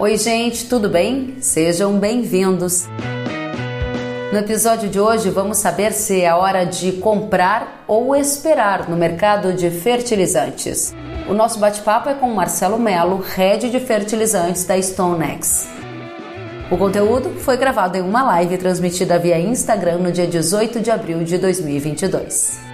Oi, gente, tudo bem? Sejam bem-vindos. No episódio de hoje, vamos saber se é hora de comprar ou esperar no mercado de fertilizantes. O nosso bate-papo é com Marcelo Melo, head de fertilizantes da StoneX. O conteúdo foi gravado em uma live transmitida via Instagram no dia 18 de abril de 2022.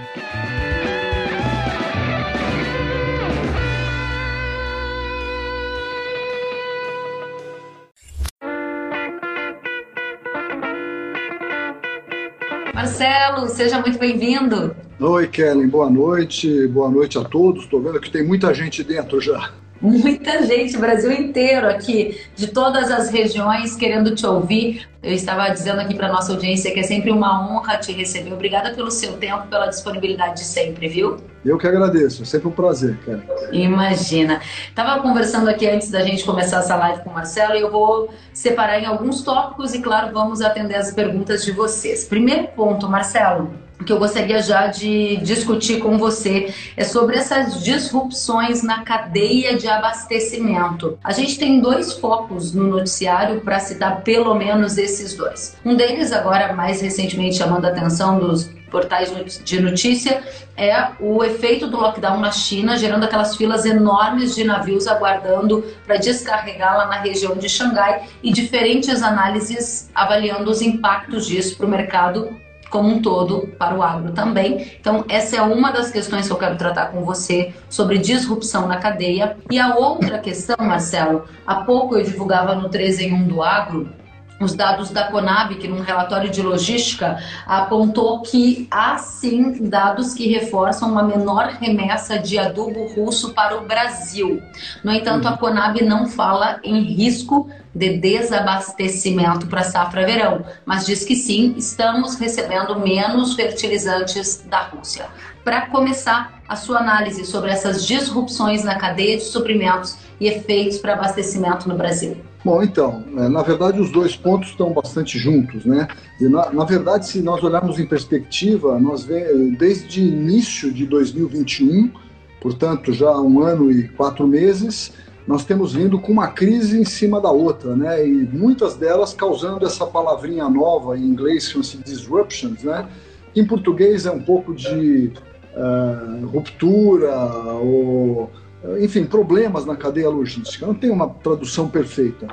Marcelo, seja muito bem-vindo. Oi, Kellen, boa noite. Boa noite a todos. Estou vendo que tem muita gente dentro já. Muita gente, Brasil inteiro aqui, de todas as regiões querendo te ouvir. Eu estava dizendo aqui para nossa audiência que é sempre uma honra te receber. Obrigada pelo seu tempo, pela disponibilidade de sempre, viu? Eu que agradeço, é sempre um prazer, cara. Imagina. Estava conversando aqui antes da gente começar essa live com o Marcelo e eu vou separar em alguns tópicos e, claro, vamos atender as perguntas de vocês. Primeiro ponto, Marcelo que eu gostaria já de discutir com você é sobre essas disrupções na cadeia de abastecimento. A gente tem dois focos no noticiário para citar pelo menos esses dois. Um deles, agora mais recentemente chamando a atenção dos portais de notícia é o efeito do lockdown na China, gerando aquelas filas enormes de navios aguardando para descarregar lá na região de Xangai e diferentes análises avaliando os impactos disso para o mercado como um todo para o agro também. Então, essa é uma das questões que eu quero tratar com você sobre disrupção na cadeia. E a outra questão, Marcelo, há pouco eu divulgava no 13 em 1 do agro os dados da Conab, que num relatório de logística apontou que há sim dados que reforçam uma menor remessa de adubo russo para o Brasil. No entanto, a uhum. Conab não fala em risco de desabastecimento para safra verão, mas diz que sim, estamos recebendo menos fertilizantes da Rússia. Para começar a sua análise sobre essas disrupções na cadeia de suprimentos e efeitos para abastecimento no Brasil. Bom, então, é, na verdade os dois pontos estão bastante juntos, né? Na, na verdade, se nós olharmos em perspectiva, nós vemos desde início de 2021, portanto já um ano e quatro meses, nós temos vindo com uma crise em cima da outra, né? E muitas delas causando essa palavrinha nova, em inglês chama-se disruptions, né? Em português é um pouco de uh, ruptura ou, enfim, problemas na cadeia logística. Não tem uma tradução perfeita.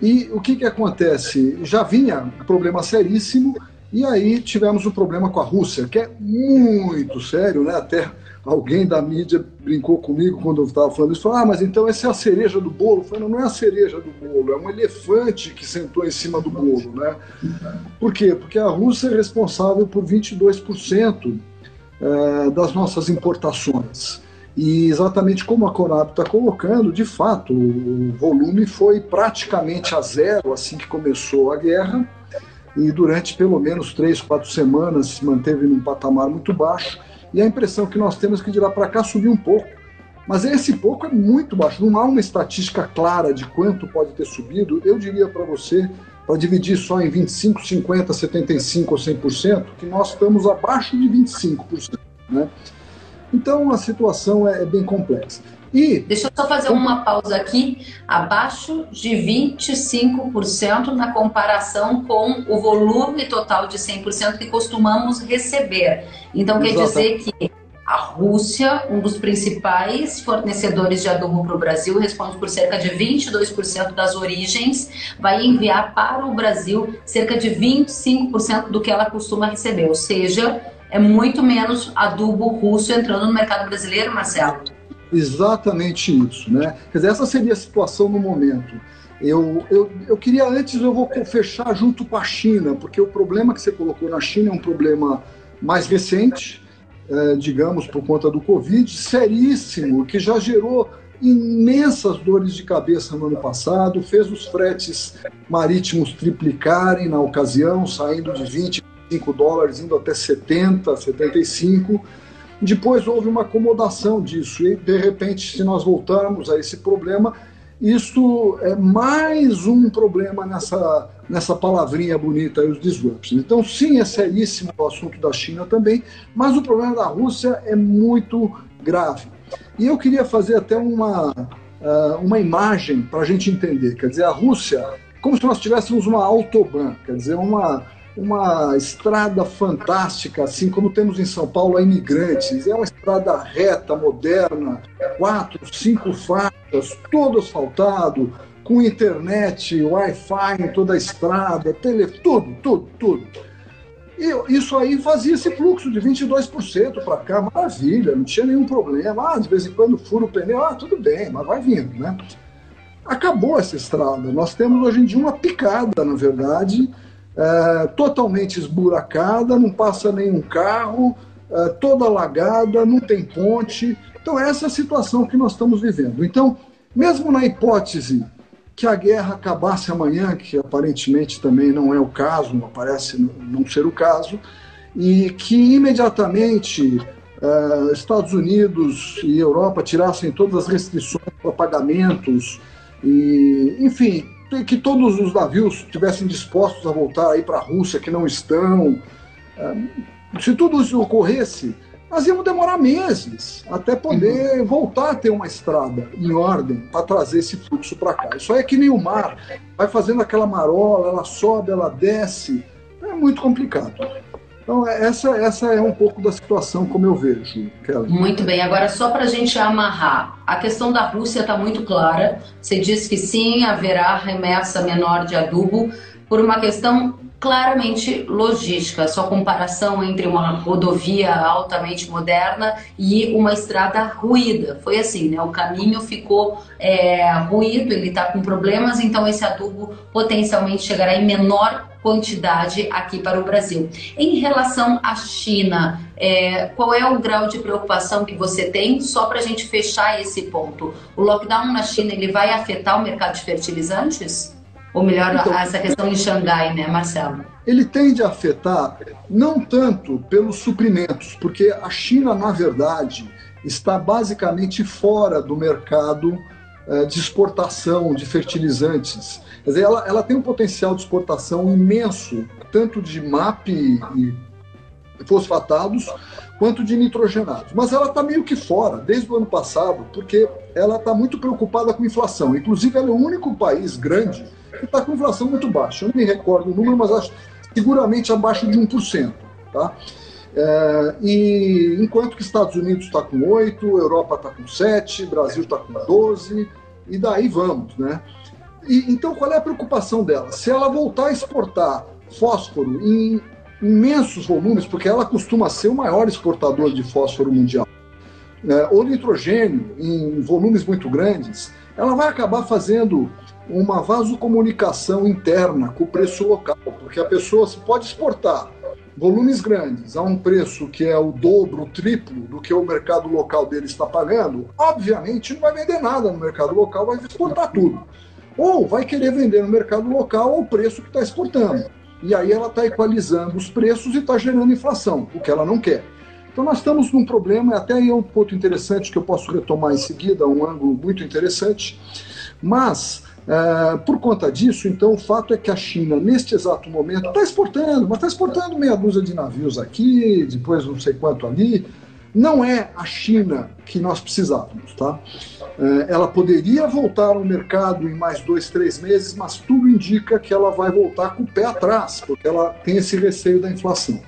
E o que, que acontece? Já vinha um problema seríssimo e aí tivemos um problema com a Rússia, que é muito sério, né? Até alguém da mídia brincou comigo quando eu estava falando isso, falou, ah, mas então essa é a cereja do bolo. Eu falei, não, não é a cereja do bolo, é um elefante que sentou em cima do bolo, né? Por quê? Porque a Rússia é responsável por 22% é, das nossas importações. E exatamente como a Conab está colocando, de fato, o volume foi praticamente a zero assim que começou a guerra, e durante pelo menos três, quatro semanas se manteve num patamar muito baixo e a impressão que nós temos é que de lá para cá subiu um pouco. Mas esse pouco é muito baixo, não há uma estatística clara de quanto pode ter subido. Eu diria para você, para dividir só em 25, 50, 75 ou 100%, que nós estamos abaixo de 25%. Né? Então a situação é, é bem complexa. E, Deixa eu só fazer uma pausa aqui. Abaixo de 25% na comparação com o volume total de 100% que costumamos receber. Então, quer dizer que a Rússia, um dos principais fornecedores de adubo para o Brasil, responde por cerca de 22% das origens, vai enviar para o Brasil cerca de 25% do que ela costuma receber. Ou seja, é muito menos adubo russo entrando no mercado brasileiro, Marcelo. Exatamente isso, né? Quer dizer, essa seria a situação no momento. Eu, eu, eu queria antes, eu vou fechar junto com a China, porque o problema que você colocou na China é um problema mais recente, é, digamos, por conta do Covid, seríssimo, que já gerou imensas dores de cabeça no ano passado, fez os fretes marítimos triplicarem na ocasião, saindo de 25 dólares, indo até 70, 75 depois houve uma acomodação disso, e de repente, se nós voltarmos a esse problema, isso é mais um problema nessa, nessa palavrinha bonita, os disruptions. Então, sim, é seríssimo o assunto da China também, mas o problema da Rússia é muito grave. E eu queria fazer até uma, uh, uma imagem para a gente entender. Quer dizer, a Rússia, como se nós tivéssemos uma autobahn, quer dizer, uma, uma estrada fantástica, assim como temos em São Paulo a Imigrantes. É uma estrada reta, moderna, quatro, cinco faixas, todo asfaltado, com internet, Wi-Fi em toda a estrada, tele, tudo, tudo, tudo. E isso aí fazia esse fluxo de 22% para cá, maravilha, não tinha nenhum problema. Ah, de vez em quando fura o pneu, ah, tudo bem, mas vai vindo, né? Acabou essa estrada. Nós temos hoje em dia uma picada, na verdade, é, totalmente esburacada, não passa nenhum carro, é, toda alagada, não tem ponte. Então, essa é a situação que nós estamos vivendo. Então, mesmo na hipótese que a guerra acabasse amanhã, que aparentemente também não é o caso, não parece não ser o caso, e que imediatamente uh, Estados Unidos e Europa tirassem todas as restrições para pagamentos, e, enfim, que todos os navios estivessem dispostos a voltar aí para a Rússia, que não estão. Uh, se tudo isso ocorresse, nós íamos demorar meses até poder uhum. voltar a ter uma estrada em ordem para trazer esse fluxo para cá. Isso aí é que nem o mar, vai fazendo aquela marola, ela sobe, ela desce, é muito complicado. Então, é, essa, essa é um pouco da situação como eu vejo, Kelly. Muito bem. Agora, só para a gente amarrar, a questão da Rússia está muito clara. Você disse que sim, haverá remessa menor de adubo por uma questão claramente logística, sua comparação entre uma rodovia altamente moderna e uma estrada ruída. Foi assim, né? O caminho ficou é, ruído, ele está com problemas, então esse adubo potencialmente chegará em menor quantidade aqui para o Brasil. Em relação à China, é, qual é o grau de preocupação que você tem? Só para a gente fechar esse ponto, o lockdown na China ele vai afetar o mercado de fertilizantes? Ou melhor, então, essa questão de Xangai, né, Marcelo? Ele tende a afetar não tanto pelos suprimentos, porque a China, na verdade, está basicamente fora do mercado de exportação de fertilizantes. Quer dizer, ela, ela tem um potencial de exportação imenso, tanto de MAP e fosfatados, quanto de nitrogenados. Mas ela está meio que fora, desde o ano passado, porque ela está muito preocupada com inflação. Inclusive, ela é o único país grande que está com inflação muito baixa. Eu não me recordo o número, mas acho seguramente abaixo de 1%. Tá? É, e enquanto que Estados Unidos está com 8, Europa está com 7, Brasil está com 12, e daí vamos, né? E, então qual é a preocupação dela? Se ela voltar a exportar fósforo em imensos volumes, porque ela costuma ser o maior exportador de fósforo mundial, né? ou nitrogênio em volumes muito grandes, ela vai acabar fazendo uma vasocomunicação interna com o preço local, porque a pessoa se pode exportar volumes grandes a um preço que é o dobro, o triplo do que o mercado local dele está pagando, obviamente não vai vender nada no mercado local, vai exportar tudo. Ou vai querer vender no mercado local ao preço que está exportando. E aí ela está equalizando os preços e está gerando inflação, o que ela não quer. Então nós estamos num problema, até aí é um ponto interessante que eu posso retomar em seguida, um ângulo muito interessante, mas Uh, por conta disso, então, o fato é que a China, neste exato momento, está exportando, mas está exportando meia dúzia de navios aqui, depois não sei quanto ali. Não é a China que nós precisávamos, tá? Uh, ela poderia voltar ao mercado em mais dois, três meses, mas tudo indica que ela vai voltar com o pé atrás, porque ela tem esse receio da inflação.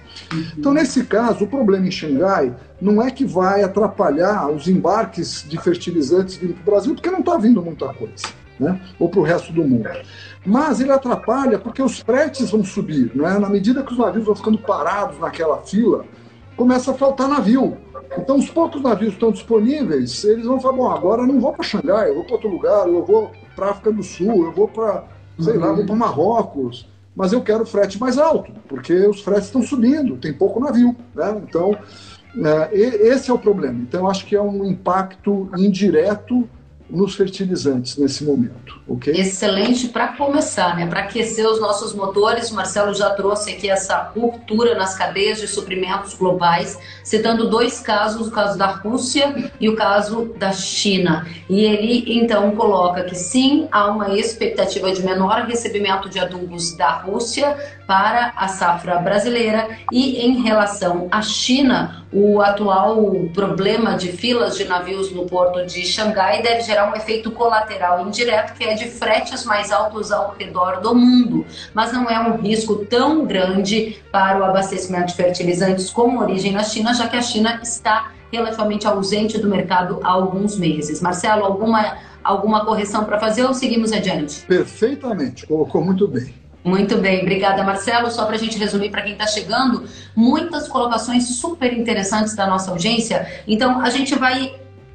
Então, nesse caso, o problema em Xangai não é que vai atrapalhar os embarques de fertilizantes vindo para o Brasil, porque não está vindo muita coisa né? ou para o resto do mundo. Mas ele atrapalha porque os fretes vão subir. Né? Na medida que os navios vão ficando parados naquela fila, começa a faltar navio. Então, os poucos navios estão disponíveis, eles vão falar: bom, agora eu não vou para Xangai, eu vou para outro lugar, eu vou para África do Sul, eu vou para, sei uhum. lá, vou para Marrocos, mas eu quero frete mais alto, porque os fretes estão subindo, tem pouco navio. Né? Então, é, esse é o problema. Então, eu acho que é um impacto indireto nos fertilizantes nesse momento, ok? Excelente para começar, né? Para aquecer os nossos motores, Marcelo já trouxe aqui essa ruptura nas cadeias de suprimentos globais, citando dois casos, o caso da Rússia e o caso da China. E ele então coloca que sim, há uma expectativa de menor recebimento de adubos da Rússia, para a safra brasileira e em relação à China, o atual problema de filas de navios no porto de Xangai deve gerar um efeito colateral indireto que é de fretes mais altos ao redor do mundo, mas não é um risco tão grande para o abastecimento de fertilizantes com origem na China, já que a China está relativamente ausente do mercado há alguns meses. Marcelo, alguma, alguma correção para fazer ou seguimos adiante? Perfeitamente, colocou muito bem. Muito bem, obrigada Marcelo. Só para a gente resumir para quem está chegando, muitas colocações super interessantes da nossa audiência. Então a gente vai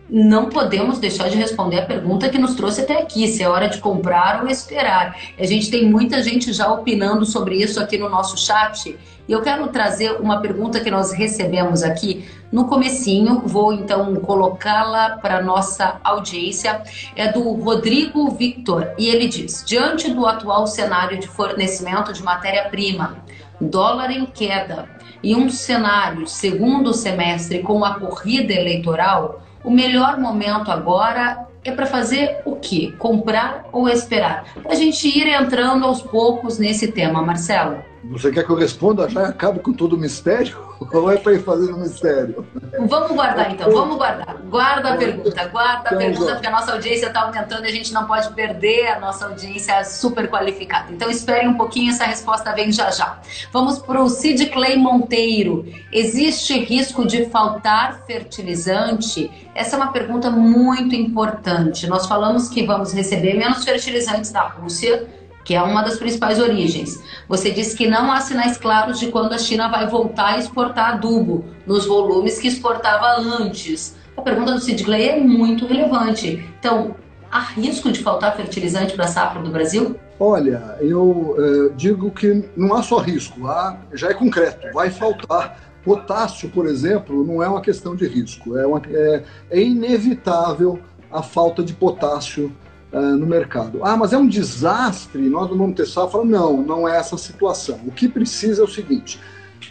não podemos deixar de responder a pergunta que nos trouxe até aqui, se é hora de comprar ou esperar. A gente tem muita gente já opinando sobre isso aqui no nosso chat. E eu quero trazer uma pergunta que nós recebemos aqui no comecinho, vou então colocá-la para nossa audiência. É do Rodrigo Victor e ele diz: "Diante do atual cenário de fornecimento de matéria-prima, dólar em queda e um cenário segundo semestre com a corrida eleitoral, o melhor momento agora é para fazer o quê? Comprar ou esperar? Para a gente ir entrando aos poucos nesse tema, Marcelo. Você quer que eu responda já e acabe com todo o mistério? Ou é para ir fazendo mistério? Vamos guardar então, vamos guardar. Guarda a pergunta, guarda a pergunta, porque a nossa audiência está aumentando e a gente não pode perder a nossa audiência super qualificada. Então espere um pouquinho, essa resposta vem já já. Vamos para o Sid Clay Monteiro. Existe risco de faltar fertilizante? Essa é uma pergunta muito importante. Nós falamos que vamos receber menos fertilizantes da Rússia que é uma das principais origens. Você disse que não há sinais claros de quando a China vai voltar a exportar adubo nos volumes que exportava antes. A pergunta do Sid Clay é muito relevante. Então, há risco de faltar fertilizante para a safra do Brasil? Olha, eu eh, digo que não há só risco, há, já é concreto, vai faltar. Potássio, por exemplo, não é uma questão de risco, é, uma, é, é inevitável a falta de potássio uh, no mercado. Ah, mas é um desastre, nós não vamos ter safra? Não, não é essa situação. O que precisa é o seguinte: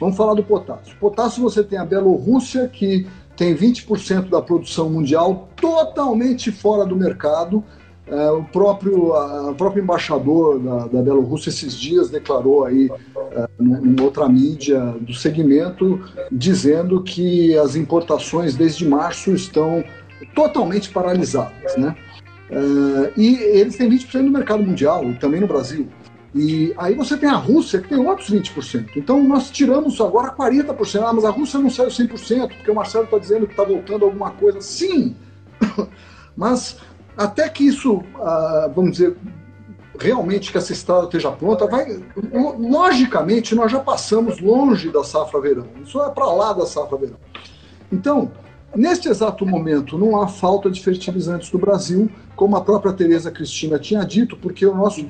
vamos falar do potássio. Potássio você tem a Bielorrússia, que tem 20% da produção mundial totalmente fora do mercado. Uh, o próprio, uh, próprio embaixador da, da Bielorrússia esses dias declarou aí uh, numa outra mídia do segmento dizendo que as importações desde março estão totalmente paralisadas, né? Uh, e eles têm 20% do mercado mundial, e também no Brasil. E aí você tem a Rússia, que tem outros 20%. Então nós tiramos agora 40%. Ah, mas a Rússia não saiu 100%, porque o Marcelo está dizendo que está voltando alguma coisa. Sim! mas até que isso, uh, vamos dizer, realmente que essa estrada esteja pronta, vai, logicamente nós já passamos longe da safra verão. Isso é para lá da safra verão. Então, Neste exato momento, não há falta de fertilizantes no Brasil, como a própria Tereza Cristina tinha dito, porque o nosso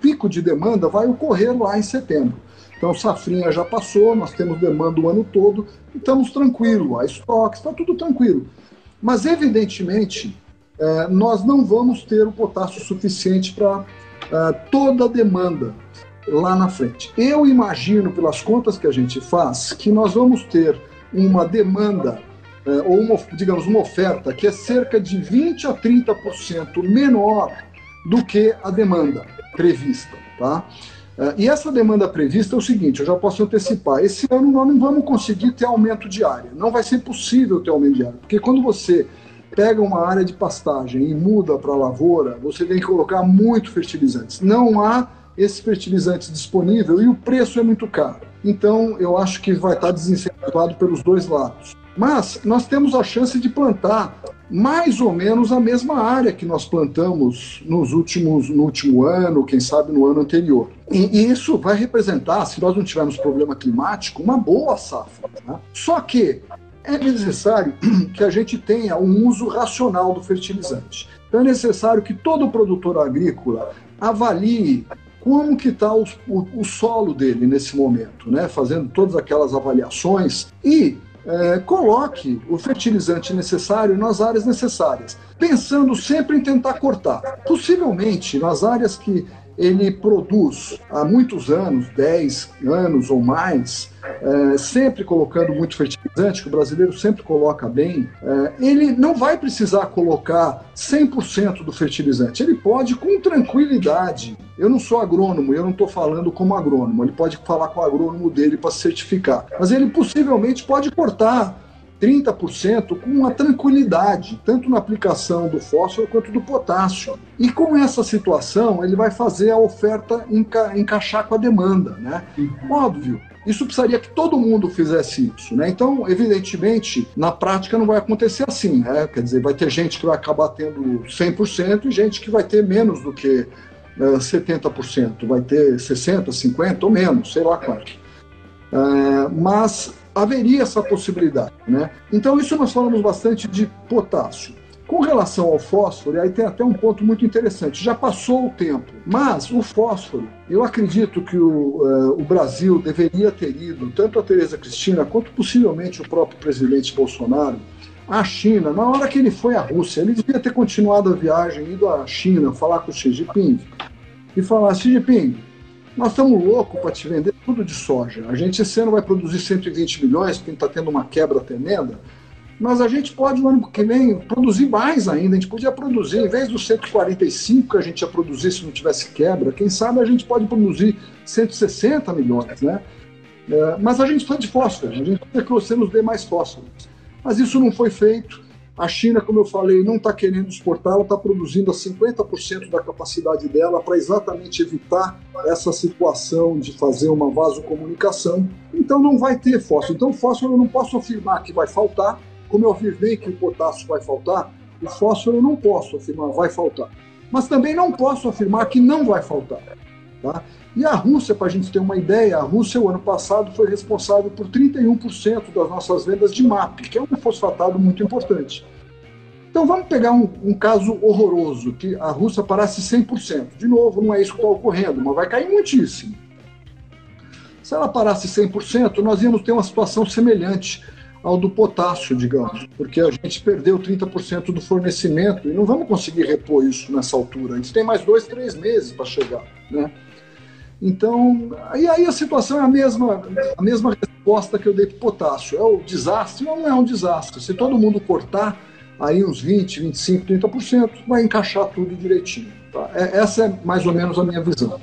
pico de demanda vai ocorrer lá em setembro. Então, safrinha já passou, nós temos demanda o ano todo, estamos tranquilos, há estoques, está tudo tranquilo. Mas, evidentemente, é, nós não vamos ter o potássio suficiente para é, toda a demanda lá na frente. Eu imagino, pelas contas que a gente faz, que nós vamos ter uma demanda é, ou uma, digamos, uma oferta que é cerca de 20 a 30% menor do que a demanda prevista, tá? É, e essa demanda prevista é o seguinte, eu já posso antecipar, esse ano nós não vamos conseguir ter aumento de área, não vai ser possível ter aumento de área, porque quando você pega uma área de pastagem e muda para lavoura, você tem que colocar muito fertilizantes. Não há esse fertilizante disponível e o preço é muito caro. Então, eu acho que vai estar desincentivado pelos dois lados. Mas nós temos a chance de plantar mais ou menos a mesma área que nós plantamos nos últimos, no último ano, quem sabe no ano anterior. E, e isso vai representar, se nós não tivermos problema climático, uma boa safra. Né? Só que é necessário que a gente tenha um uso racional do fertilizante. Então é necessário que todo produtor agrícola avalie como que está o, o, o, solo dele nesse momento, né? fazendo todas aquelas avaliações e é, coloque o fertilizante necessário nas áreas necessárias, pensando sempre em tentar cortar. Possivelmente, nas áreas que ele produz há muitos anos, 10 anos ou mais, é, sempre colocando muito fertilizante, que o brasileiro sempre coloca bem, é, ele não vai precisar colocar 100% do fertilizante. Ele pode, com tranquilidade, eu não sou agrônomo, eu não estou falando como agrônomo, ele pode falar com o agrônomo dele para certificar, mas ele possivelmente pode cortar 30% com uma tranquilidade, tanto na aplicação do fósforo quanto do potássio. E com essa situação, ele vai fazer a oferta enca encaixar com a demanda. Né? Óbvio, isso precisaria que todo mundo fizesse isso, né? Então, evidentemente, na prática não vai acontecer assim, né? Quer dizer, vai ter gente que vai acabar tendo 100% e gente que vai ter menos do que uh, eh, 70%, vai ter 60%, 50% ou menos, sei lá quanto. Uh, mas haveria essa possibilidade. Né? Então, isso nós falamos bastante de potássio. Com relação ao fósforo, aí tem até um ponto muito interessante. Já passou o tempo, mas o fósforo, eu acredito que o, uh, o Brasil deveria ter ido, tanto a Tereza Cristina quanto possivelmente o próprio presidente Bolsonaro, à China. Na hora que ele foi à Rússia, ele devia ter continuado a viagem, ido à China, falar com o Xi Jinping e falar: Xi Jinping, nós estamos loucos para te vender tudo de soja. A gente esse ano vai produzir 120 milhões, porque está tendo uma quebra tremenda. Mas a gente pode, no ano que vem, produzir mais ainda. A gente podia produzir, em vez dos 145 que a gente ia produzir se não tivesse quebra, quem sabe a gente pode produzir 160 milhões, né? É, mas a gente precisa de fósforo, a gente precisa que você nos dê mais fósforo. Mas isso não foi feito. A China, como eu falei, não está querendo exportar, ela está produzindo a 50% da capacidade dela para exatamente evitar essa situação de fazer uma vasocomunicação. Então não vai ter fósforo. Então fósforo eu não posso afirmar que vai faltar, como eu afirmei que o potássio vai faltar, o fósforo eu não posso afirmar vai faltar. Mas também não posso afirmar que não vai faltar. Tá? E a Rússia, para a gente ter uma ideia, a Rússia, o ano passado, foi responsável por 31% das nossas vendas de MAP, que é um fosfatado muito importante. Então vamos pegar um, um, caso horroroso, que a Rússia parasse 100%. De novo, não é isso que está ocorrendo, mas vai cair muitíssimo. Se ela parasse 100%, nós íamos ter uma situação semelhante ao do potássio, digamos, porque a gente perdeu 30% do fornecimento e não vamos conseguir repor isso nessa altura. A gente tem mais dois, três meses para chegar, né? Então, aí, aí a situação é a mesma, a mesma resposta que eu dei para o potássio. É o desastre? Não é um desastre. Se todo mundo cortar aí uns 20, 25, 30%, vai encaixar tudo direitinho. Tá? É, essa é mais ou menos a minha visão.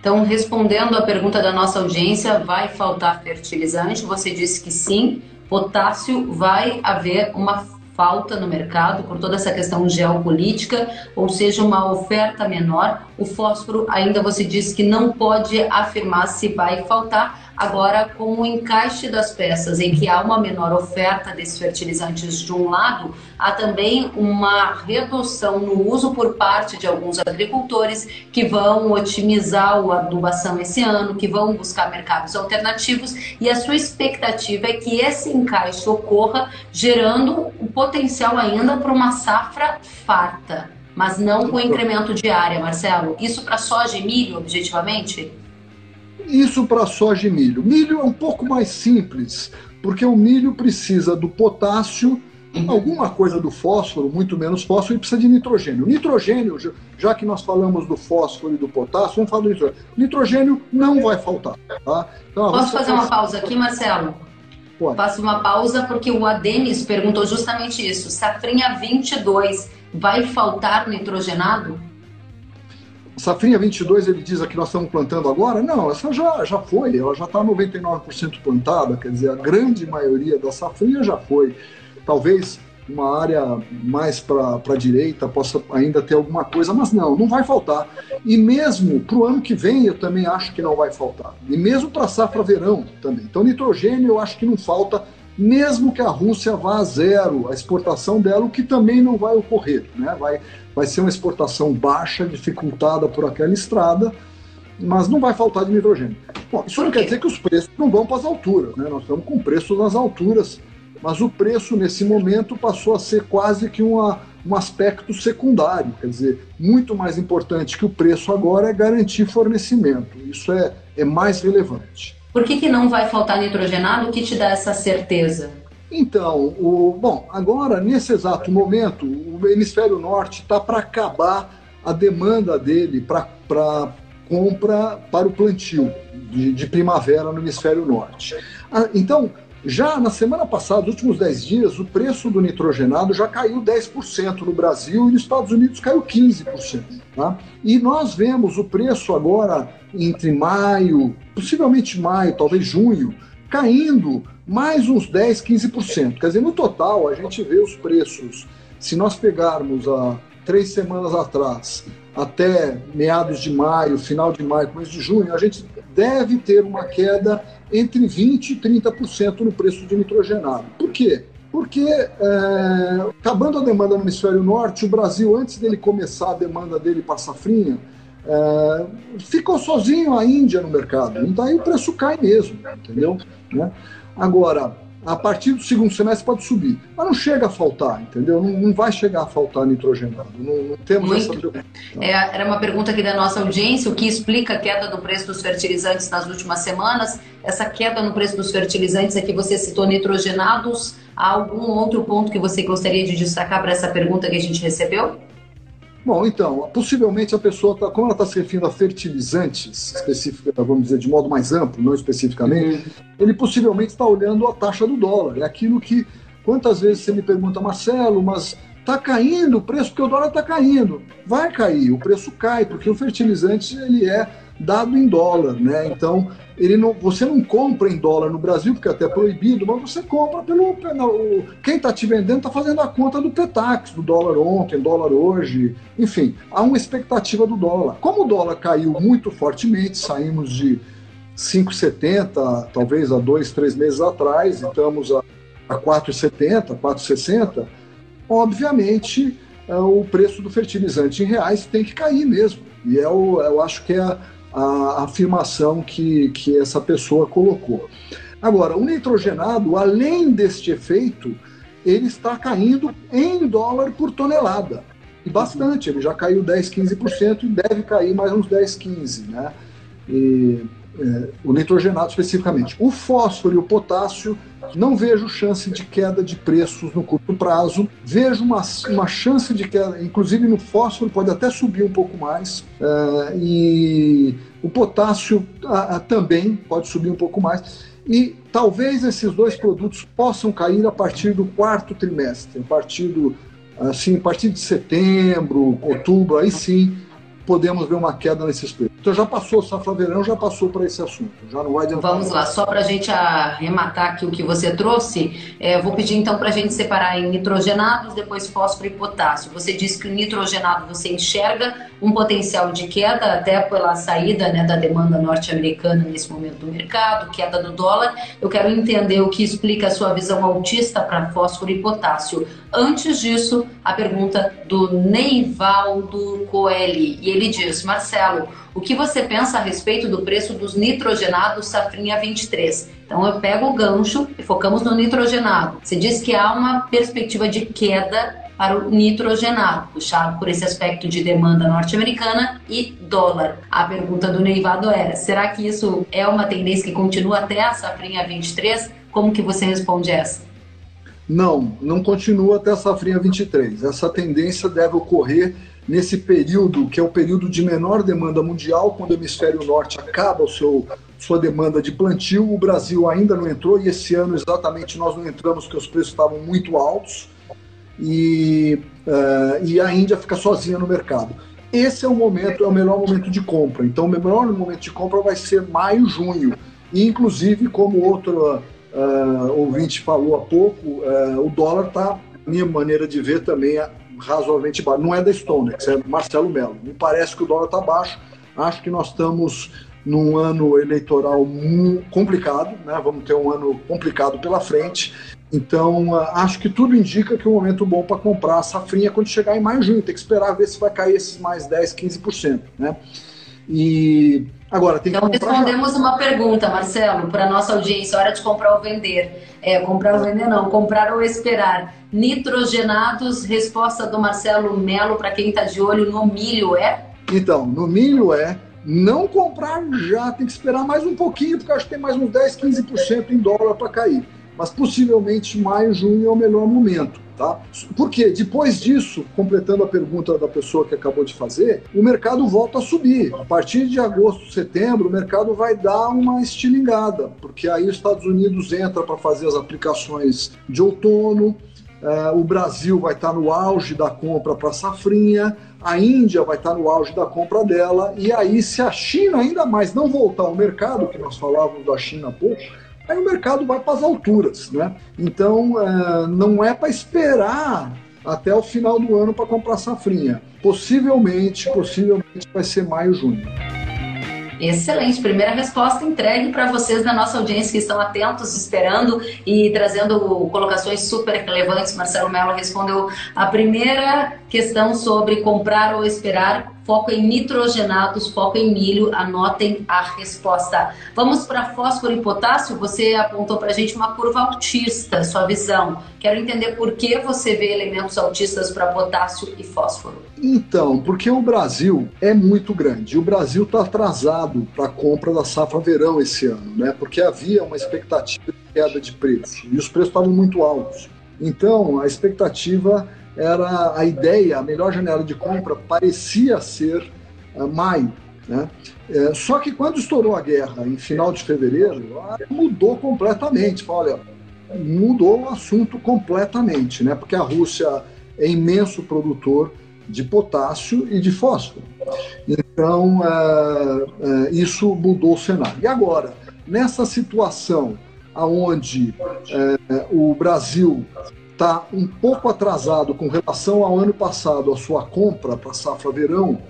Então, respondendo à pergunta da nossa audiência, vai faltar fertilizante? Você disse que sim. Potássio vai haver uma falta no mercado por toda essa questão geopolítica, ou seja, uma oferta menor. O fósforo, ainda você disse que não pode afirmar se vai faltar, Agora, com o encaixe das peças, em que há uma menor oferta desses fertilizantes de um lado, há também uma redução no uso por parte de alguns agricultores que vão otimizar a adubação esse ano, que vão buscar mercados alternativos, e a sua expectativa é que esse encaixe ocorra, gerando o potencial ainda para uma safra farta, mas não com incremento de área, Marcelo. Isso para soja e milho, objetivamente? Isso para soja e milho. Milho é um pouco mais simples, porque o milho precisa do potássio, alguma coisa do fósforo, muito menos fósforo, e precisa de nitrogênio. Nitrogênio, já que nós falamos do fósforo e do potássio, vamos falar do nitrogênio. Nitrogênio não vai faltar. Tá? Então, Posso fazer uma pausa aqui, Marcelo? Pode. Faço uma pausa porque o Adenis perguntou justamente isso. Safrinha 22, vai faltar nitrogenado? Safrinha 22, ele diz que nós estamos plantando agora? Não, essa já, já foi, ela já está 99% plantada, quer dizer, a grande maioria da safrinha já foi. Talvez uma área mais para a direita possa ainda ter alguma coisa, mas não, não vai faltar. E mesmo para o ano que vem, eu também acho que não vai faltar. E mesmo para safra verão também. Então, nitrogênio eu acho que não falta, mesmo que a Rússia vá a zero a exportação dela, o que também não vai ocorrer. Né? Vai, vai ser uma exportação baixa, dificultada por aquela estrada, mas não vai faltar de nitrogênio. Bom, isso não quer dizer que os preços não vão para as alturas, né? nós estamos com preços nas alturas, mas o preço nesse momento passou a ser quase que uma, um aspecto secundário, quer dizer, muito mais importante que o preço agora é garantir fornecimento, isso é, é mais relevante. Por que, que não vai faltar nitrogenado? O que te dá essa certeza? Então, o, bom, agora, nesse exato momento, o hemisfério norte está para acabar a demanda dele para compra para o plantio de, de primavera no hemisfério norte. Ah, então, já na semana passada, nos últimos 10 dias, o preço do nitrogenado já caiu 10% no Brasil e nos Estados Unidos caiu 15%. Tá? E nós vemos o preço agora entre maio, possivelmente maio, talvez junho, caindo mais uns 10, 15%. Quer dizer, no total, a gente vê os preços, se nós pegarmos há três semanas atrás, até meados de maio, final de maio, começo de junho, a gente deve ter uma queda entre 20% e 30% no preço de nitrogenado. Por quê? Porque, é, acabando a demanda no hemisfério norte, o Brasil, antes dele começar a demanda dele para safrinha, é, ficou sozinho a Índia no mercado. Então aí o preço cai mesmo, entendeu? Né? Agora, a partir do segundo semestre pode subir. Mas não chega a faltar, entendeu? Não, não vai chegar a faltar nitrogenado. Não, não temos Muito. essa. É, era uma pergunta aqui da nossa audiência: o que explica a queda do preço dos fertilizantes nas últimas semanas? Essa queda no preço dos fertilizantes é que você citou nitrogenados. Há algum outro ponto que você gostaria de destacar para essa pergunta que a gente recebeu? Bom, então, possivelmente a pessoa, tá, como ela está se referindo a fertilizantes, específica, vamos dizer, de modo mais amplo, não especificamente, uhum. ele possivelmente está olhando a taxa do dólar. É aquilo que, quantas vezes você me pergunta, Marcelo, mas está caindo o preço porque o dólar está caindo. Vai cair, o preço cai, porque o fertilizante ele é dado em dólar, né? Então, ele não, você não compra em dólar no Brasil, porque é até proibido, mas você compra pelo. quem está te vendendo está fazendo a conta do Petax, do dólar ontem, dólar hoje. Enfim, há uma expectativa do dólar. Como o dólar caiu muito fortemente, saímos de 5,70, talvez há dois, três meses atrás, estamos a, a 4,70, 4,60, obviamente é, o preço do fertilizante em reais tem que cair mesmo. E é o, eu acho que é a a afirmação que, que essa pessoa colocou. Agora, o nitrogenado, além deste efeito, ele está caindo em dólar por tonelada. E bastante, ele já caiu 10, 15% e deve cair mais uns 10, 15%. Né? E é, o nitrogenado especificamente. O fósforo e o potássio, não vejo chance de queda de preços no curto prazo. Vejo uma, uma chance de queda, inclusive no fósforo pode até subir um pouco mais. É, e o potássio a, a, também pode subir um pouco mais. E talvez esses dois produtos possam cair a partir do quarto trimestre, a partir do assim, a partir de setembro, outubro, aí sim podemos ver uma queda nesses preços. Então já passou, safra verão já passou para esse assunto, já não vai adiantar. Vamos lá, só para a gente arrematar aqui o que você trouxe, é, vou pedir então para a gente separar em nitrogenados, depois fósforo e potássio. Você disse que o nitrogenado você enxerga um potencial de queda até pela saída né, da demanda norte-americana nesse momento do mercado, queda do dólar. Eu quero entender o que explica a sua visão autista para fósforo e potássio. Antes disso, a pergunta do Neivaldo Coelho. E ele diz: Marcelo, o que você pensa a respeito do preço dos nitrogenados Safrinha 23? Então eu pego o gancho e focamos no nitrogenado. Você diz que há uma perspectiva de queda para o nitrogenado, puxado por esse aspecto de demanda norte-americana e dólar. A pergunta do Neivado era: será que isso é uma tendência que continua até a safrinha 23? Como que você responde essa? Não, não continua até a safrinha 23. Essa tendência deve ocorrer nesse período, que é o período de menor demanda mundial, quando o hemisfério norte acaba o seu, sua demanda de plantio. O Brasil ainda não entrou e esse ano exatamente nós não entramos porque os preços estavam muito altos e, uh, e a Índia fica sozinha no mercado. Esse é o momento, é o melhor momento de compra. Então, o melhor momento de compra vai ser maio, junho. E, inclusive, como outro uh, ouvinte falou há pouco, uh, o dólar está, minha maneira de ver, também razoavelmente baixo. Não é da Stonex, é Marcelo Melo. Me parece que o dólar está baixo. Acho que nós estamos num ano eleitoral complicado, né? vamos ter um ano complicado pela frente. Então, ah, acho que tudo indica que é um momento bom para comprar a safrinha quando chegar em maio junho. Tem que esperar ver se vai cair esses mais 10, 15%. Né? E agora tem então, respondemos já. uma pergunta, Marcelo, para nossa audiência: hora de comprar ou vender. É, comprar ou vender não, comprar ou esperar. Nitrogenados, resposta do Marcelo Melo para quem está de olho no milho é? Então, no milho é não comprar já, tem que esperar mais um pouquinho, porque acho que tem mais uns 10, 15% em dólar para cair. Mas possivelmente maio, junho é o melhor momento. Tá? Porque depois disso, completando a pergunta da pessoa que acabou de fazer, o mercado volta a subir. A partir de agosto, setembro, o mercado vai dar uma estilingada, porque aí os Estados Unidos entra para fazer as aplicações de outono, uh, o Brasil vai estar tá no auge da compra para safrinha, a Índia vai estar tá no auge da compra dela, e aí, se a China ainda mais não voltar ao mercado, que nós falávamos da China há pouco, aí o mercado vai para as alturas, né? Então, é, não é para esperar até o final do ano para comprar safrinha. Possivelmente, possivelmente vai ser maio, junho. Excelente, primeira resposta entregue para vocês da nossa audiência que estão atentos, esperando e trazendo colocações super relevantes. Marcelo Mello respondeu a primeira questão sobre comprar ou esperar foco em nitrogenados, foco em milho, anotem a resposta. Vamos para fósforo e potássio, você apontou para a gente uma curva autista, sua visão. Quero entender por que você vê elementos autistas para potássio e fósforo. Então, porque o Brasil é muito grande. O Brasil está atrasado para a compra da safra verão esse ano, né? Porque havia uma expectativa de queda de preço e os preços estavam muito altos. Então, a expectativa era a ideia, a melhor janela de compra parecia ser uh, maio. Né? É, só que quando estourou a guerra em final de fevereiro, mudou completamente. Olha, mudou o assunto completamente, né? porque a Rússia é imenso produtor de potássio e de fósforo. Então, uh, uh, isso mudou o cenário. E agora, nessa situação onde o Brasil está um pouco atrasado com relação ao ano passado, a sua compra para safra verão.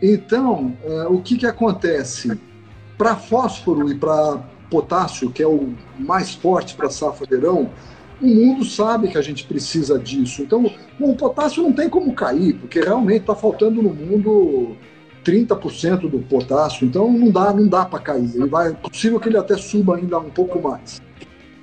Então, é, o que, que acontece? Para fósforo e para potássio, que é o mais forte para safra verão, o mundo sabe que a gente precisa disso. Então, o potássio não tem como cair, porque realmente está faltando no mundo 30% do potássio, então não dá, não dá para cair. Ele vai, é possível que ele até suba ainda um pouco mais.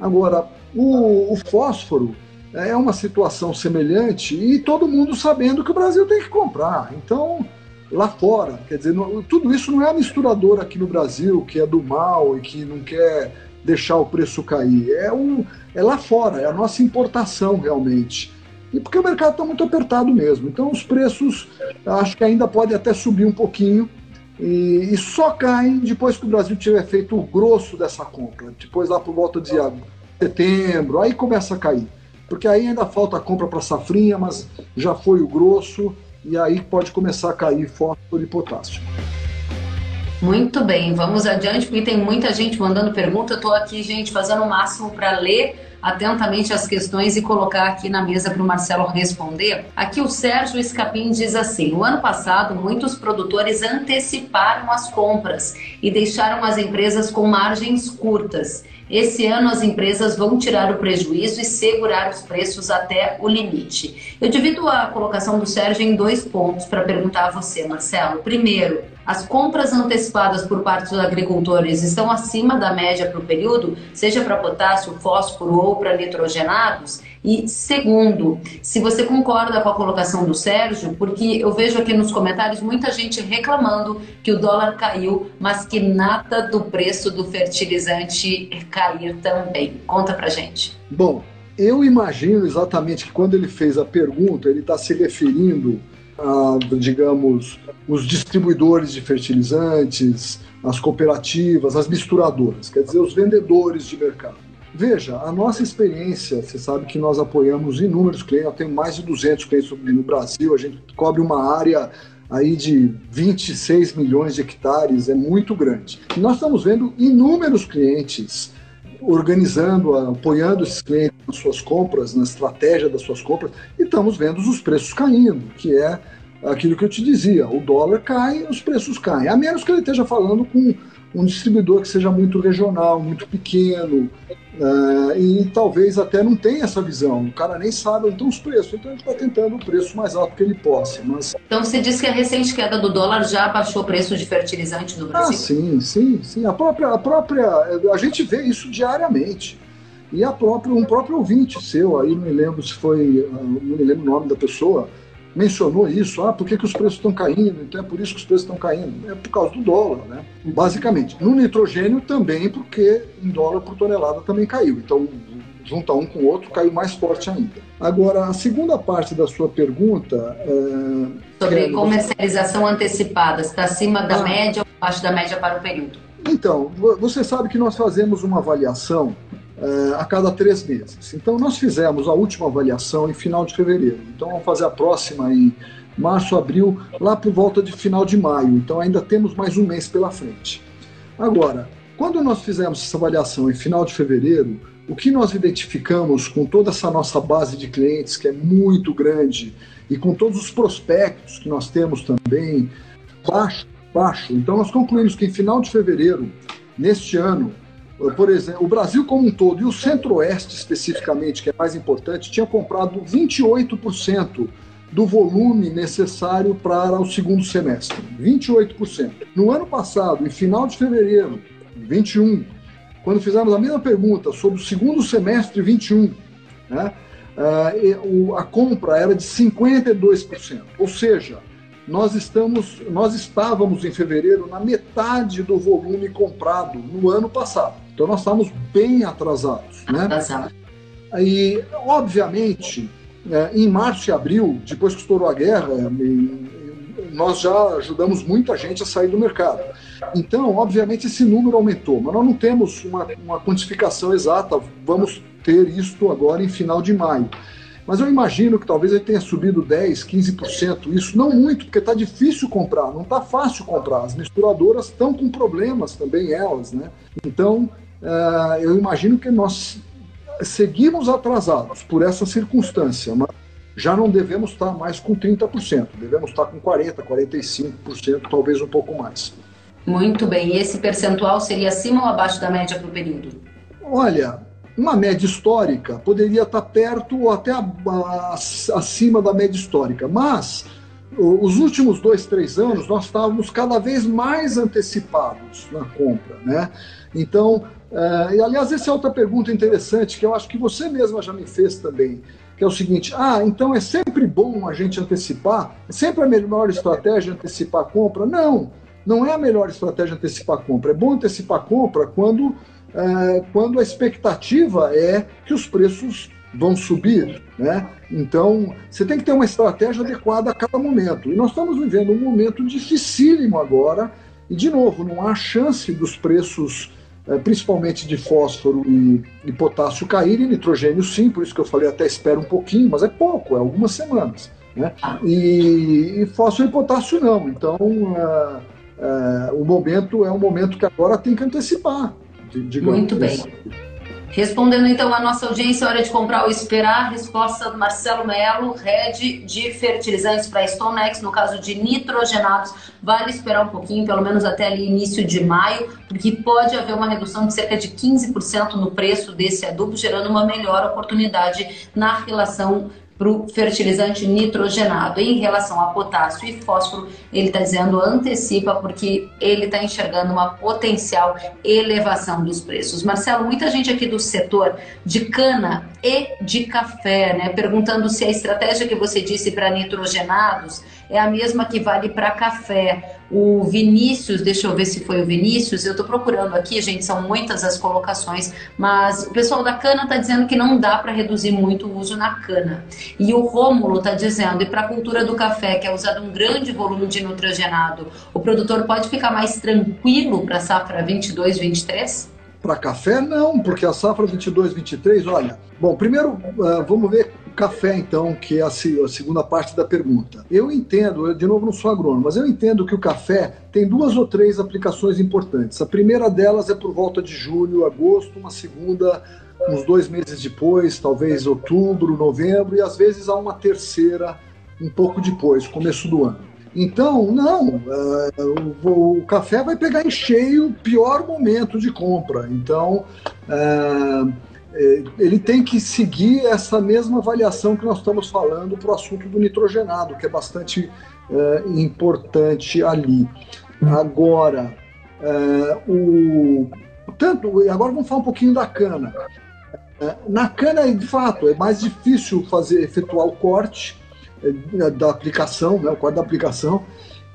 Agora, o, o fósforo é uma situação semelhante e todo mundo sabendo que o Brasil tem que comprar. Então, lá fora, quer dizer, não, tudo isso não é a misturadora aqui no Brasil que é do mal e que não quer deixar o preço cair. É, um, é lá fora, é a nossa importação realmente. E porque o mercado está muito apertado mesmo. Então os preços acho que ainda podem até subir um pouquinho. E, e só caem depois que o Brasil tiver feito o grosso dessa compra. Depois lá por volta de setembro, aí começa a cair. Porque aí ainda falta a compra para safrinha, mas já foi o grosso, e aí pode começar a cair fósforo e potássio. Muito bem, vamos adiante, porque tem muita gente mandando pergunta. Eu estou aqui, gente, fazendo o máximo para ler atentamente as questões e colocar aqui na mesa para o Marcelo responder. Aqui o Sérgio Escapim diz assim: no ano passado, muitos produtores anteciparam as compras e deixaram as empresas com margens curtas. Esse ano as empresas vão tirar o prejuízo e segurar os preços até o limite. Eu divido a colocação do Sérgio em dois pontos para perguntar a você, Marcelo. Primeiro, as compras antecipadas por parte dos agricultores estão acima da média para o período, seja para potássio, fósforo ou para nitrogenados? E segundo, se você concorda com a colocação do Sérgio, porque eu vejo aqui nos comentários muita gente reclamando que o dólar caiu, mas que nada do preço do fertilizante cair também. Conta pra gente. Bom, eu imagino exatamente que quando ele fez a pergunta, ele está se referindo a, digamos, os distribuidores de fertilizantes, as cooperativas, as misturadoras, quer dizer, os vendedores de mercado. Veja, a nossa experiência, você sabe que nós apoiamos inúmeros clientes, eu tenho mais de 200 clientes no Brasil, a gente cobre uma área aí de 26 milhões de hectares, é muito grande. E nós estamos vendo inúmeros clientes organizando, apoiando esses clientes nas suas compras, na estratégia das suas compras, e estamos vendo os preços caindo, que é aquilo que eu te dizia, o dólar cai, os preços caem, a menos que ele esteja falando com um distribuidor que seja muito regional, muito pequeno, uh, e talvez até não tenha essa visão. O cara nem sabe então os preços, então a gente está tentando o preço mais alto que ele possa. Mas... Então você diz que a recente queda do dólar já baixou o preço de fertilizante no Brasil? Ah, sim, sim, sim. A própria, a própria, a gente vê isso diariamente. E a própria, um próprio ouvinte seu, aí não me lembro se foi, não me lembro o nome da pessoa, mencionou isso, ah, por que, que os preços estão caindo? Então é por isso que os preços estão caindo. É por causa do dólar, né? Basicamente. No nitrogênio também, porque em dólar por tonelada também caiu. Então, junta um com o outro, caiu mais forte ainda. Agora, a segunda parte da sua pergunta. É... Sobre comercialização antecipada, está acima da ah. média ou abaixo da média para o período? Então, você sabe que nós fazemos uma avaliação é, a cada três meses. Então, nós fizemos a última avaliação em final de fevereiro. Então, vamos fazer a próxima em março, abril, lá por volta de final de maio. Então, ainda temos mais um mês pela frente. Agora, quando nós fizemos essa avaliação em final de fevereiro, o que nós identificamos com toda essa nossa base de clientes, que é muito grande, e com todos os prospectos que nós temos também, baixo, baixo. Então, nós concluímos que em final de fevereiro, neste ano, por exemplo, o Brasil como um todo, e o Centro-Oeste especificamente, que é mais importante, tinha comprado 28% do volume necessário para o segundo semestre. 28%. No ano passado, em final de fevereiro, 21, quando fizemos a mesma pergunta sobre o segundo semestre 21, né, uh, a compra era de 52%. Ou seja, nós, estamos, nós estávamos em fevereiro na metade do volume comprado no ano passado. Então nós estávamos bem atrasados. Né? Atrasado. E, obviamente, é, em março e abril, depois que estourou a guerra, nós já ajudamos muita gente a sair do mercado. Então, obviamente, esse número aumentou, mas nós não temos uma, uma quantificação exata. Vamos ter isto agora em final de maio. Mas eu imagino que talvez ele tenha subido 10%, 15%. Isso não muito, porque está difícil comprar, não está fácil comprar. As misturadoras estão com problemas também, elas. Né? Então, uh, eu imagino que nós seguimos atrasados por essa circunstância, mas já não devemos estar mais com 30%, devemos estar com 40%, 45%, talvez um pouco mais. Muito bem. E esse percentual seria acima ou abaixo da média para o período? Olha, uma média histórica poderia estar perto ou até acima da média histórica, mas os últimos dois, três anos nós estávamos cada vez mais antecipados na compra, né? Então, uh, e aliás, essa é outra pergunta interessante que eu acho que você mesma já me fez também, que é o seguinte: ah, então é sempre bom a gente antecipar? É sempre a melhor estratégia antecipar a compra? Não, não é a melhor estratégia antecipar a compra. É bom antecipar a compra quando é, quando a expectativa é que os preços vão subir. Né? Então, você tem que ter uma estratégia adequada a cada momento. E nós estamos vivendo um momento dificílimo agora, e, de novo, não há chance dos preços, é, principalmente de fósforo e, e potássio, caírem, nitrogênio sim, por isso que eu falei até espera um pouquinho, mas é pouco, é algumas semanas. Né? E, e fósforo e potássio não. Então, é, é, o momento é um momento que agora tem que antecipar. Muito bem. Respondendo então à nossa audiência, hora de comprar ou esperar, resposta do Marcelo Melo, head de fertilizantes para Stonex, no caso de nitrogenados, vale esperar um pouquinho, pelo menos até ali início de maio, porque pode haver uma redução de cerca de 15% no preço desse adubo, gerando uma melhor oportunidade na relação para o fertilizante nitrogenado. Em relação a potássio e fósforo, ele está dizendo antecipa porque ele está enxergando uma potencial elevação dos preços. Marcelo, muita gente aqui do setor de cana e de café, né, perguntando se a estratégia que você disse para nitrogenados é a mesma que vale para café. O Vinícius, deixa eu ver se foi o Vinícius, eu estou procurando aqui, gente, são muitas as colocações, mas o pessoal da cana está dizendo que não dá para reduzir muito o uso na cana. E o Rômulo está dizendo, e para a cultura do café, que é usado um grande volume de nitrogenado, o produtor pode ficar mais tranquilo para a safra 22, 23? Para café, não, porque a safra 22, 23, olha. Bom, primeiro uh, vamos ver café, então, que é a, a, segunda parte da pergunta. Eu entendo, eu, de novo não sou agrônomo, mas eu entendo que o café tem duas ou três aplicações importantes. A primeira delas é por volta de julho, agosto, uma segunda uns dois meses depois, talvez outubro, novembro, e às vezes há uma terceira um pouco depois, começo do ano. Então, não, uh, o, o, café vai pegar em cheio o pior momento de compra. Então, uh, ele tem que seguir essa mesma avaliação que nós estamos falando para o assunto do nitrogenado, que é bastante uh, importante ali. Agora, o, tanto, agora vamos falar um pouquinho da cana. Na cana, de fato, é mais difícil fazer efetuar o corte da aplicação, né, o código da aplicação.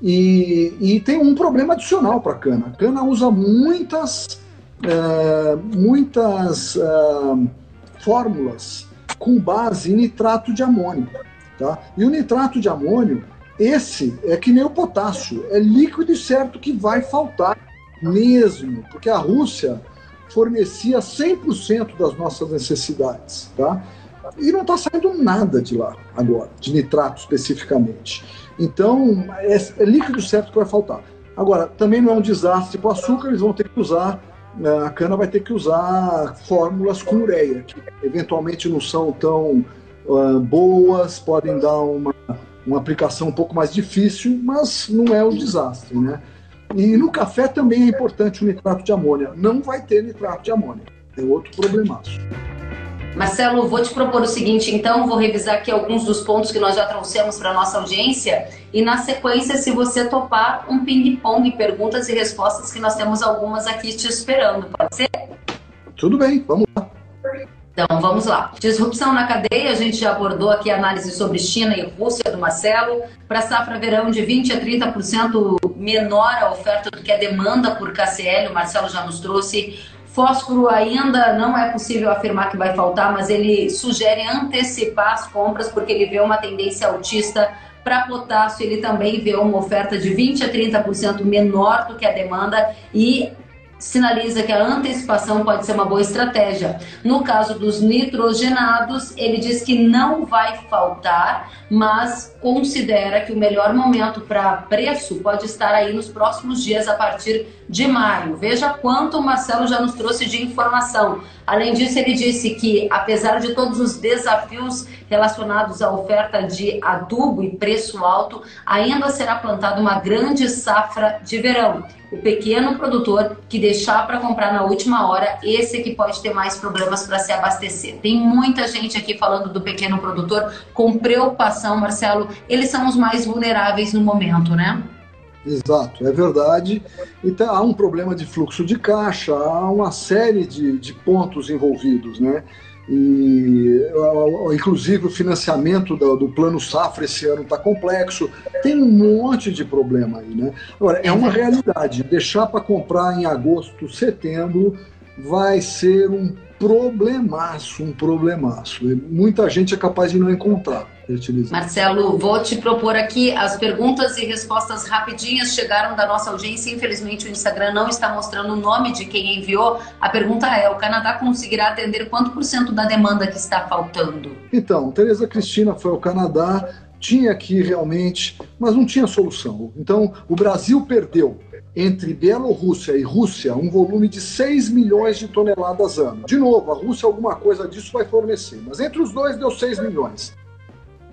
E, e tem um problema adicional para a cana. A cana usa muitas, é, muitas é, fórmulas com base em nitrato de amônio. Tá? E o nitrato de amônio, esse é que nem o potássio, é líquido e certo que vai faltar mesmo, porque a Rússia fornecia 100% das nossas necessidades. Tá? E não está saindo nada de lá agora, de nitrato especificamente. Então, é, é líquido certo que vai faltar. Agora, também não é um desastre para o açúcar, eles vão ter que usar, né, a cana vai ter que usar fórmulas com ureia, que eventualmente não são tão uh, boas, podem dar uma, uma aplicação um pouco mais difícil, mas não é um desastre, né? E no café também é importante o nitrato de amônia. Não vai ter nitrato de amônia. É outro problemaço. Marcelo, vou te propor o seguinte, então, vou revisar aqui alguns dos pontos que nós já trouxemos para a nossa audiência e, na sequência, se você topar, um ping-pong, perguntas e respostas, que nós temos algumas aqui te esperando, pode ser? Tudo bem, vamos lá. Então, vamos lá. Disrupção na cadeia, a gente já abordou aqui a análise sobre China e Rússia do Marcelo. Para safra verão, de 20% a 30% menor a oferta do que a demanda por KCL, o Marcelo já nos trouxe Fósforo ainda não é possível afirmar que vai faltar, mas ele sugere antecipar as compras porque ele vê uma tendência altista para potássio. Ele também vê uma oferta de 20 a 30% menor do que a demanda e sinaliza que a antecipação pode ser uma boa estratégia. No caso dos nitrogenados, ele diz que não vai faltar, mas considera que o melhor momento para preço pode estar aí nos próximos dias a partir de maio. Veja quanto o Marcelo já nos trouxe de informação. Além disso, ele disse que, apesar de todos os desafios relacionados à oferta de adubo e preço alto, ainda será plantada uma grande safra de verão. O pequeno produtor que deixar para comprar na última hora, esse é que pode ter mais problemas para se abastecer. Tem muita gente aqui falando do pequeno produtor com preocupação, Marcelo. Eles são os mais vulneráveis no momento, né? Exato, é verdade. Então há um problema de fluxo de caixa, há uma série de, de pontos envolvidos, né? E inclusive o financiamento do, do plano safra esse ano está complexo. Tem um monte de problema aí, né? Agora, é uma realidade. Deixar para comprar em agosto, setembro vai ser um problemaço, um problemaço. Muita gente é capaz de não encontrar. Marcelo, vou te propor aqui as perguntas e respostas rapidinhas chegaram da nossa audiência. Infelizmente, o Instagram não está mostrando o nome de quem enviou. A pergunta é: o Canadá conseguirá atender quanto por cento da demanda que está faltando? Então, Tereza Cristina foi ao Canadá, tinha aqui realmente, mas não tinha solução. Então, o Brasil perdeu entre Bielorrússia e Rússia um volume de 6 milhões de toneladas ano. De novo, a Rússia alguma coisa disso vai fornecer, mas entre os dois deu 6 milhões.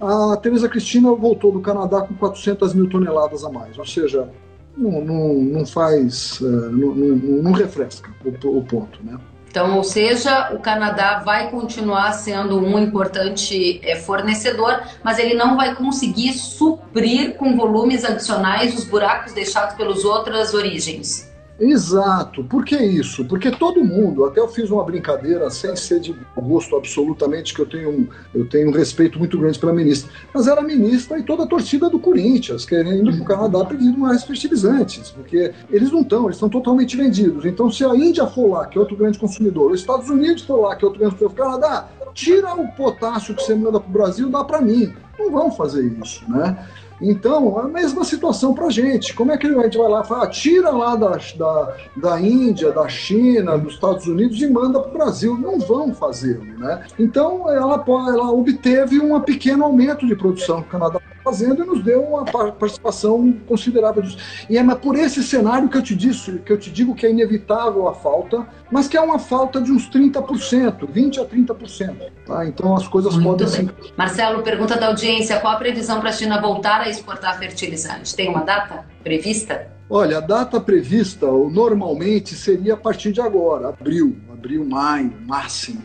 A Teresa Cristina voltou do Canadá com 400 mil toneladas a mais, ou seja, não, não, não faz, eh, não, não, não refresca o, o ponto, né? Então, ou seja, o Canadá vai continuar sendo um importante é, fornecedor, mas ele não vai conseguir suprir com volumes adicionais os buracos deixados pelas outras origens. Exato. Por que isso? Porque todo mundo, até eu fiz uma brincadeira sem ser de gosto absolutamente, que eu tenho, eu tenho um respeito muito grande pela ministra, mas era ministra e toda a torcida do Corinthians, querendo para o Canadá pedindo mais fertilizantes, porque eles não estão, eles estão totalmente vendidos. Então, se a Índia for lá, que é outro grande consumidor, os Estados Unidos for lá, que é outro grande consumidor, o Canadá, tira o potássio que você manda para o Brasil, dá para mim. Não vão fazer isso, né? Então, a mesma situação para a gente. Como é que a gente vai lá e fala, tira lá da, da, da Índia, da China, dos Estados Unidos e manda para o Brasil? Não vão fazê-lo, né? Então, ela, ela obteve um pequeno aumento de produção que o Canadá fazendo e nos deu uma participação considerável disso. E é por esse cenário que eu te disse, que eu te digo que é inevitável a falta, mas que é uma falta de uns 30%, 20 a 30%. Tá? Então as coisas Muito podem ser. Marcelo, pergunta da audiência: qual a previsão para a China voltar a exportar fertilizante? Tem uma data prevista? Olha, a data prevista normalmente seria a partir de agora, abril, abril, maio, máximo.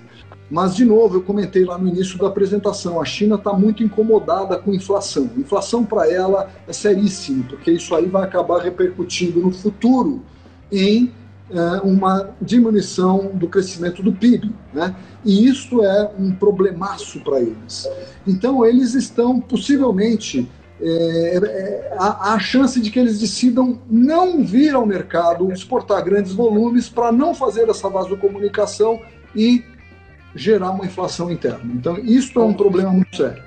Mas, de novo, eu comentei lá no início da apresentação, a China está muito incomodada com inflação. Inflação para ela é seríssimo, porque isso aí vai acabar repercutindo no futuro em é, uma diminuição do crescimento do PIB. Né? E isso é um problemaço para eles. Então, eles estão possivelmente. É, é, há a chance de que eles decidam não vir ao mercado exportar grandes volumes para não fazer essa vasocomunicação e gerar uma inflação interna. Então, isso é um problema muito sério.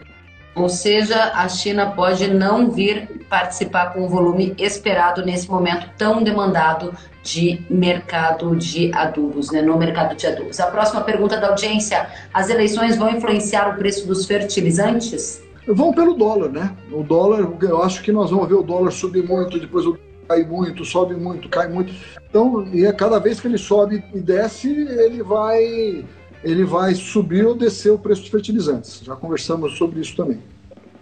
Ou seja, a China pode não vir participar com o volume esperado nesse momento tão demandado de mercado de adubos, né, no mercado de adubos. A próxima pergunta da audiência: as eleições vão influenciar o preço dos fertilizantes? Vão pelo dólar, né? O dólar, eu acho que nós vamos ver o dólar subir muito, depois o cai muito, sobe muito, cai muito. Então, e é cada vez que ele sobe e desce, ele vai ele vai subir ou descer o preço dos fertilizantes. Já conversamos sobre isso também.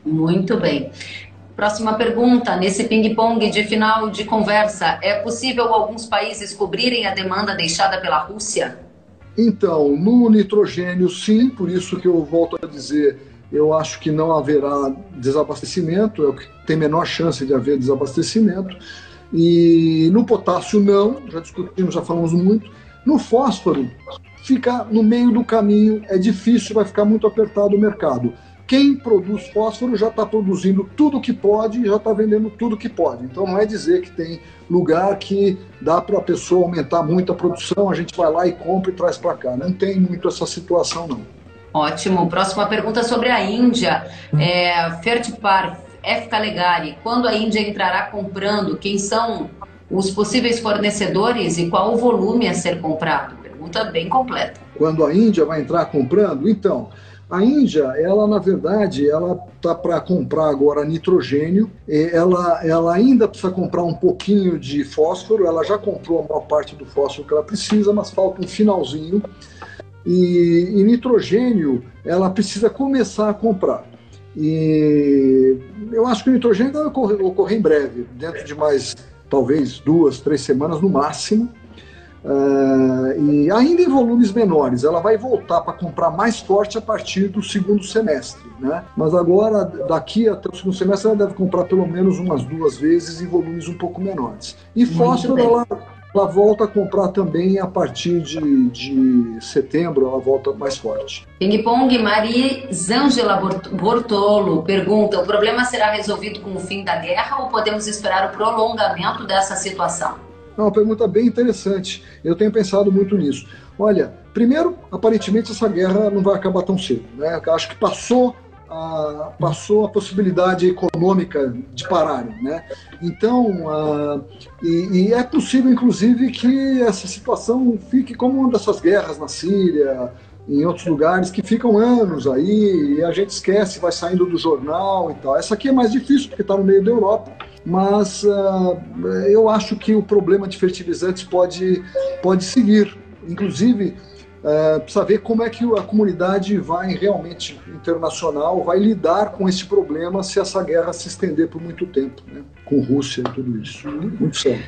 Muito bem. Próxima pergunta. Nesse ping-pong de final de conversa, é possível alguns países cobrirem a demanda deixada pela Rússia? Então, no nitrogênio, sim, por isso que eu volto a dizer, eu acho que não haverá desabastecimento, é o que tem menor chance de haver desabastecimento. E no potássio, não, já discutimos, já falamos muito. No fósforo, fica no meio do caminho, é difícil, vai ficar muito apertado o mercado. Quem produz fósforo já está produzindo tudo que pode e já está vendendo tudo que pode. Então não é dizer que tem lugar que dá para a pessoa aumentar muito a produção, a gente vai lá e compra e traz para cá. Não tem muito essa situação, não. Ótimo. Próxima pergunta sobre a Índia. É, Fertipar, F. Calegari, quando a Índia entrará comprando, quem são os possíveis fornecedores e qual o volume a ser comprado? Pergunta bem completa. Quando a Índia vai entrar comprando? Então, a Índia, ela na verdade, ela tá para comprar agora nitrogênio. Ela, ela ainda precisa comprar um pouquinho de fósforo. Ela já comprou a maior parte do fósforo que ela precisa, mas falta um finalzinho. E, e nitrogênio, ela precisa começar a comprar. E eu acho que o nitrogênio vai ocorrer, ocorrer em breve, dentro de mais talvez duas, três semanas no máximo. Uh, e ainda em volumes menores, ela vai voltar para comprar mais forte a partir do segundo semestre, né? Mas agora, daqui até o segundo semestre, ela deve comprar pelo menos umas duas vezes em volumes um pouco menores. E fósforo, ela, ela volta a comprar também a partir de, de setembro, ela volta mais forte. Ping Pong, Maria Zangela Bortolo pergunta: o problema será resolvido com o fim da guerra ou podemos esperar o prolongamento dessa situação? É uma pergunta bem interessante. Eu tenho pensado muito nisso. Olha, primeiro, aparentemente essa guerra não vai acabar tão cedo. Né? Eu acho que passou a, passou a possibilidade econômica de parar. Né? Então, a, e, e, é possível, inclusive, que essa situação fique como uma dessas guerras na Síria, em outros lugares, que ficam anos aí, e a gente esquece, vai saindo do jornal e tal. Essa aqui é mais difícil, porque está no meio da Europa mas uh, eu acho que o problema de fertilizantes pode, pode seguir. Inclusive, uh, precisa ver como é que a comunidade vai realmente internacional vai lidar com esse problema se essa guerra se estender por muito tempo, né? com Rússia e tudo isso. Muito sério.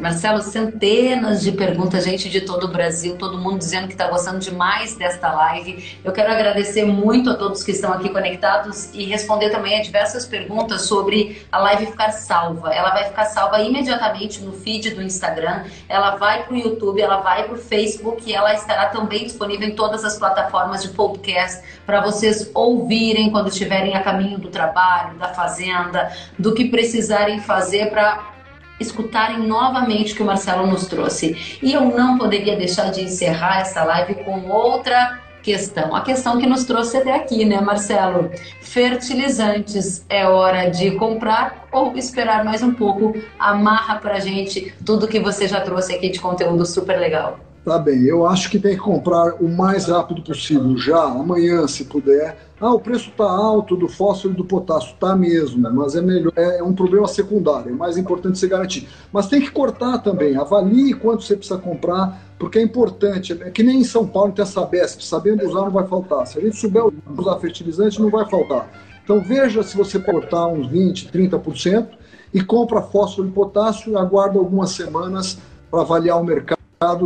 Marcelo, centenas de perguntas, gente de todo o Brasil, todo mundo dizendo que está gostando demais desta live. Eu quero agradecer muito a todos que estão aqui conectados e responder também a diversas perguntas sobre a live ficar salva. Ela vai ficar salva imediatamente no feed do Instagram, ela vai para o YouTube, ela vai para o Facebook e ela estará também disponível em todas as plataformas de podcast para vocês ouvirem quando estiverem a caminho do trabalho, da fazenda, do que precisarem fazer para escutarem novamente o que o Marcelo nos trouxe. E eu não poderia deixar de encerrar essa live com outra questão. A questão que nos trouxe até aqui, né, Marcelo? Fertilizantes, é hora de comprar ou esperar mais um pouco? Amarra pra gente tudo que você já trouxe aqui de conteúdo super legal. Tá bem, eu acho que tem que comprar o mais rápido possível, já, amanhã, se puder ah, o preço está alto do fósforo e do potássio. Está mesmo, mas é melhor, é um problema secundário, é mais importante você garantir. Mas tem que cortar também, avalie quanto você precisa comprar, porque é importante. É que nem em São Paulo tem a Sabesp, sabendo usar não vai faltar. Se a gente souber usar fertilizante, não vai faltar. Então veja se você cortar uns 20%, 30% e compra fósforo e potássio e aguarda algumas semanas para avaliar o mercado.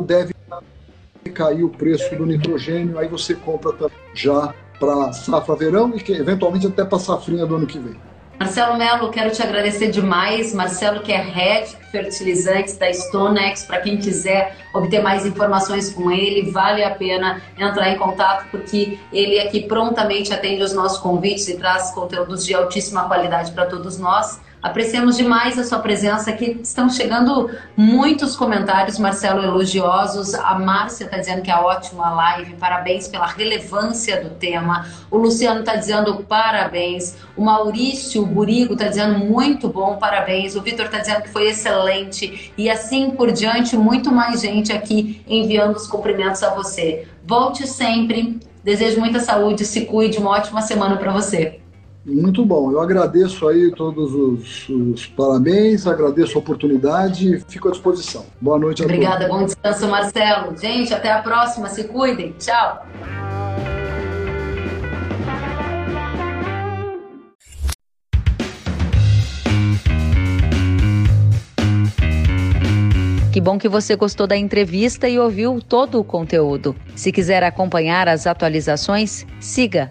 Deve cair o preço do nitrogênio, aí você compra já para safra verão e que, eventualmente até para safrinha do ano que vem. Marcelo Melo, quero te agradecer demais. Marcelo, que é Head Fertilizantes da Stonex, para quem quiser obter mais informações com ele, vale a pena entrar em contato, porque ele aqui prontamente atende os nossos convites e traz conteúdos de altíssima qualidade para todos nós. Apreciamos demais a sua presença aqui. Estão chegando muitos comentários, Marcelo, elogiosos. A Márcia está dizendo que é ótima a live, parabéns pela relevância do tema. O Luciano está dizendo parabéns. O Maurício Burigo está dizendo muito bom, parabéns. O Vitor está dizendo que foi excelente. E assim por diante, muito mais gente aqui enviando os cumprimentos a você. Volte sempre. Desejo muita saúde, se cuide, uma ótima semana para você. Muito bom. Eu agradeço aí todos os, os, parabéns, agradeço a oportunidade e fico à disposição. Boa noite a Obrigada, todos. bom descanso, Marcelo. Gente, até a próxima. Se cuidem. Tchau. Que bom que você gostou da entrevista e ouviu todo o conteúdo. Se quiser acompanhar as atualizações, siga